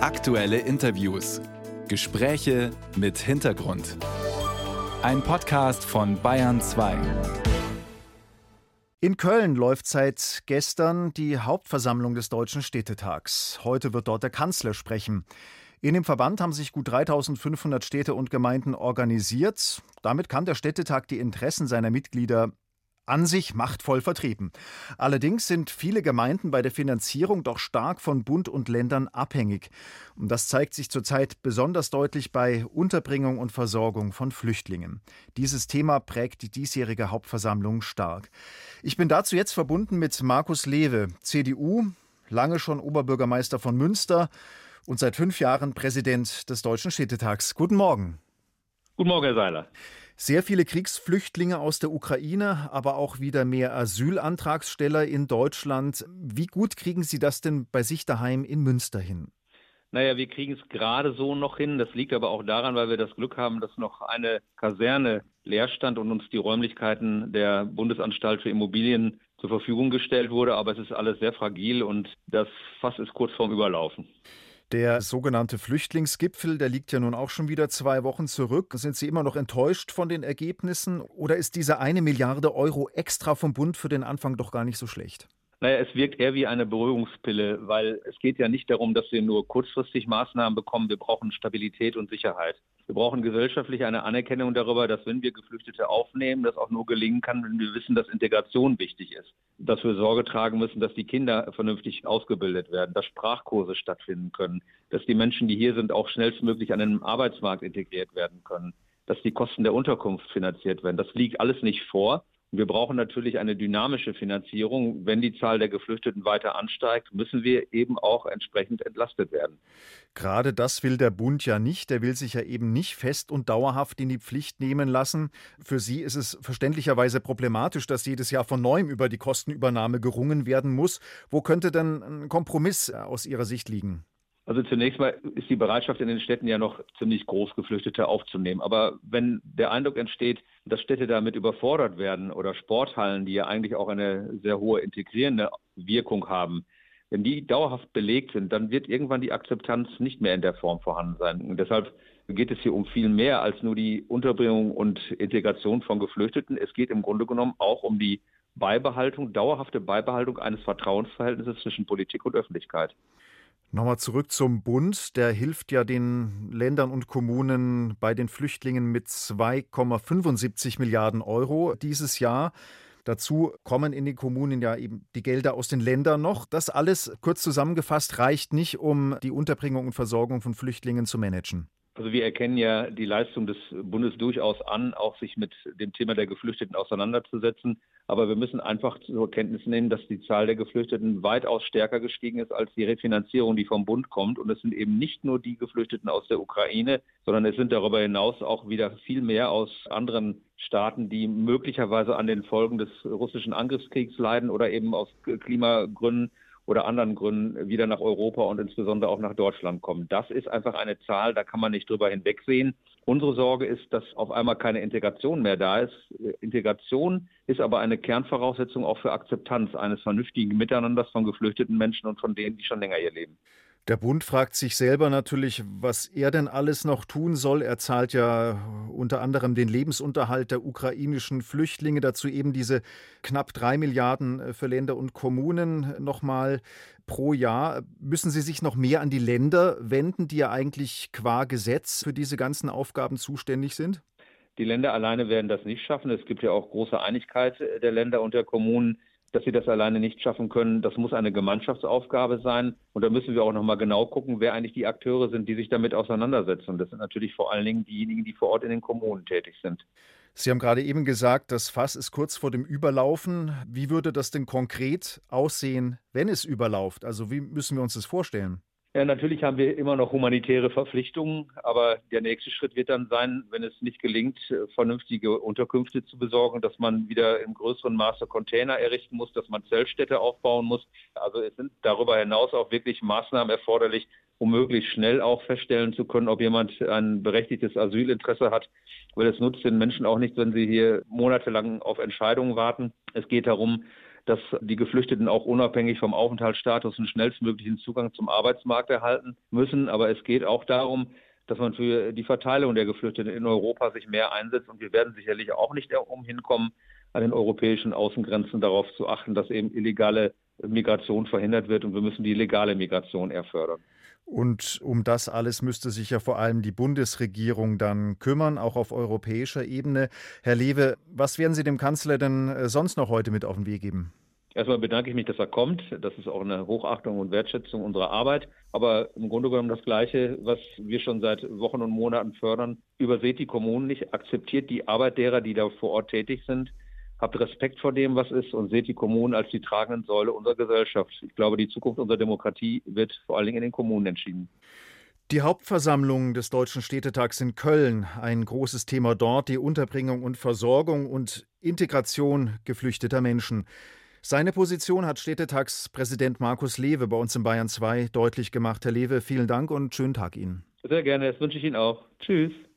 Aktuelle Interviews. Gespräche mit Hintergrund. Ein Podcast von Bayern 2. In Köln läuft seit gestern die Hauptversammlung des Deutschen Städtetags. Heute wird dort der Kanzler sprechen. In dem Verband haben sich gut 3500 Städte und Gemeinden organisiert. Damit kann der Städtetag die Interessen seiner Mitglieder an sich machtvoll vertreten. Allerdings sind viele Gemeinden bei der Finanzierung doch stark von Bund und Ländern abhängig. Und das zeigt sich zurzeit besonders deutlich bei Unterbringung und Versorgung von Flüchtlingen. Dieses Thema prägt die diesjährige Hauptversammlung stark. Ich bin dazu jetzt verbunden mit Markus Lewe, CDU, lange schon Oberbürgermeister von Münster und seit fünf Jahren Präsident des Deutschen Städtetags. Guten Morgen. Guten Morgen, Herr Seiler. Sehr viele Kriegsflüchtlinge aus der Ukraine, aber auch wieder mehr Asylantragsteller in Deutschland. Wie gut kriegen Sie das denn bei sich daheim in Münster hin? Naja, wir kriegen es gerade so noch hin. Das liegt aber auch daran, weil wir das Glück haben, dass noch eine Kaserne leer stand und uns die Räumlichkeiten der Bundesanstalt für Immobilien zur Verfügung gestellt wurde. Aber es ist alles sehr fragil und das Fass ist kurz vorm Überlaufen. Der sogenannte Flüchtlingsgipfel, der liegt ja nun auch schon wieder zwei Wochen zurück. Sind Sie immer noch enttäuscht von den Ergebnissen oder ist diese eine Milliarde Euro extra vom Bund für den Anfang doch gar nicht so schlecht? Naja, es wirkt eher wie eine Beruhigungspille, weil es geht ja nicht darum, dass wir nur kurzfristig Maßnahmen bekommen. Wir brauchen Stabilität und Sicherheit. Wir brauchen gesellschaftlich eine Anerkennung darüber, dass wenn wir Geflüchtete aufnehmen, das auch nur gelingen kann, wenn wir wissen, dass Integration wichtig ist. Dass wir Sorge tragen müssen, dass die Kinder vernünftig ausgebildet werden, dass Sprachkurse stattfinden können, dass die Menschen, die hier sind, auch schnellstmöglich an den Arbeitsmarkt integriert werden können, dass die Kosten der Unterkunft finanziert werden. Das liegt alles nicht vor. Wir brauchen natürlich eine dynamische Finanzierung. Wenn die Zahl der Geflüchteten weiter ansteigt, müssen wir eben auch entsprechend entlastet werden. Gerade das will der Bund ja nicht. Der will sich ja eben nicht fest und dauerhaft in die Pflicht nehmen lassen. Für Sie ist es verständlicherweise problematisch, dass jedes Jahr von neuem über die Kostenübernahme gerungen werden muss. Wo könnte denn ein Kompromiss aus Ihrer Sicht liegen? Also zunächst mal ist die Bereitschaft in den Städten ja noch ziemlich groß, Geflüchtete aufzunehmen. Aber wenn der Eindruck entsteht, dass Städte damit überfordert werden oder Sporthallen, die ja eigentlich auch eine sehr hohe integrierende Wirkung haben, wenn die dauerhaft belegt sind, dann wird irgendwann die Akzeptanz nicht mehr in der Form vorhanden sein. Und deshalb geht es hier um viel mehr als nur die Unterbringung und Integration von Geflüchteten. Es geht im Grunde genommen auch um die Beibehaltung, dauerhafte Beibehaltung eines Vertrauensverhältnisses zwischen Politik und Öffentlichkeit. Nochmal zurück zum Bund. Der hilft ja den Ländern und Kommunen bei den Flüchtlingen mit 2,75 Milliarden Euro dieses Jahr. Dazu kommen in den Kommunen ja eben die Gelder aus den Ländern noch. Das alles, kurz zusammengefasst, reicht nicht, um die Unterbringung und Versorgung von Flüchtlingen zu managen. Also wir erkennen ja die Leistung des Bundes durchaus an, auch sich mit dem Thema der Geflüchteten auseinanderzusetzen. Aber wir müssen einfach zur Kenntnis nehmen, dass die Zahl der Geflüchteten weitaus stärker gestiegen ist als die Refinanzierung, die vom Bund kommt. Und es sind eben nicht nur die Geflüchteten aus der Ukraine, sondern es sind darüber hinaus auch wieder viel mehr aus anderen Staaten, die möglicherweise an den Folgen des russischen Angriffskriegs leiden oder eben aus Klimagründen oder anderen Gründen wieder nach Europa und insbesondere auch nach Deutschland kommen. Das ist einfach eine Zahl, da kann man nicht drüber hinwegsehen. Unsere Sorge ist, dass auf einmal keine Integration mehr da ist. Integration ist aber eine Kernvoraussetzung auch für Akzeptanz eines vernünftigen Miteinanders von geflüchteten Menschen und von denen, die schon länger hier leben. Der Bund fragt sich selber natürlich, was er denn alles noch tun soll. Er zahlt ja unter anderem den Lebensunterhalt der ukrainischen Flüchtlinge, dazu eben diese knapp drei Milliarden äh, für Länder und Kommunen nochmal pro Jahr. Müssen Sie sich noch mehr an die Länder wenden, die ja eigentlich qua Gesetz für diese ganzen Aufgaben zuständig sind? Die Länder alleine werden das nicht schaffen. Es gibt ja auch große Einigkeit der Länder und der Kommunen dass sie das alleine nicht schaffen können. Das muss eine Gemeinschaftsaufgabe sein. Und da müssen wir auch nochmal genau gucken, wer eigentlich die Akteure sind, die sich damit auseinandersetzen. Und das sind natürlich vor allen Dingen diejenigen, die vor Ort in den Kommunen tätig sind. Sie haben gerade eben gesagt, das Fass ist kurz vor dem Überlaufen. Wie würde das denn konkret aussehen, wenn es überlauft? Also wie müssen wir uns das vorstellen? Ja, natürlich haben wir immer noch humanitäre Verpflichtungen, aber der nächste Schritt wird dann sein, wenn es nicht gelingt, vernünftige Unterkünfte zu besorgen, dass man wieder im größeren Maße Container errichten muss, dass man Zeltstädte aufbauen muss. Also es sind darüber hinaus auch wirklich Maßnahmen erforderlich, um möglichst schnell auch feststellen zu können, ob jemand ein berechtigtes Asylinteresse hat, weil es nutzt den Menschen auch nicht, wenn sie hier monatelang auf Entscheidungen warten. Es geht darum, dass die Geflüchteten auch unabhängig vom Aufenthaltsstatus einen schnellstmöglichen Zugang zum Arbeitsmarkt erhalten müssen. Aber es geht auch darum, dass man für die Verteilung der Geflüchteten in Europa sich mehr einsetzt. Und wir werden sicherlich auch nicht umhin kommen, an den europäischen Außengrenzen darauf zu achten, dass eben illegale Migration verhindert wird. Und wir müssen die legale Migration eher fördern. Und um das alles müsste sich ja vor allem die Bundesregierung dann kümmern, auch auf europäischer Ebene. Herr Lewe, was werden Sie dem Kanzler denn äh, sonst noch heute mit auf den Weg geben? Erstmal bedanke ich mich, dass er kommt. Das ist auch eine Hochachtung und Wertschätzung unserer Arbeit. Aber im Grunde genommen das Gleiche, was wir schon seit Wochen und Monaten fördern. Überseht die Kommunen nicht, akzeptiert die Arbeit derer, die da vor Ort tätig sind. Habt Respekt vor dem, was ist und seht die Kommunen als die tragenden Säule unserer Gesellschaft. Ich glaube, die Zukunft unserer Demokratie wird vor allen Dingen in den Kommunen entschieden. Die Hauptversammlung des Deutschen Städtetags in Köln, ein großes Thema dort, die Unterbringung und Versorgung und Integration geflüchteter Menschen. Seine Position hat Städtetagspräsident Markus Lewe bei uns in Bayern 2 deutlich gemacht. Herr Lewe, vielen Dank und schönen Tag Ihnen. Sehr gerne, das wünsche ich Ihnen auch. Tschüss.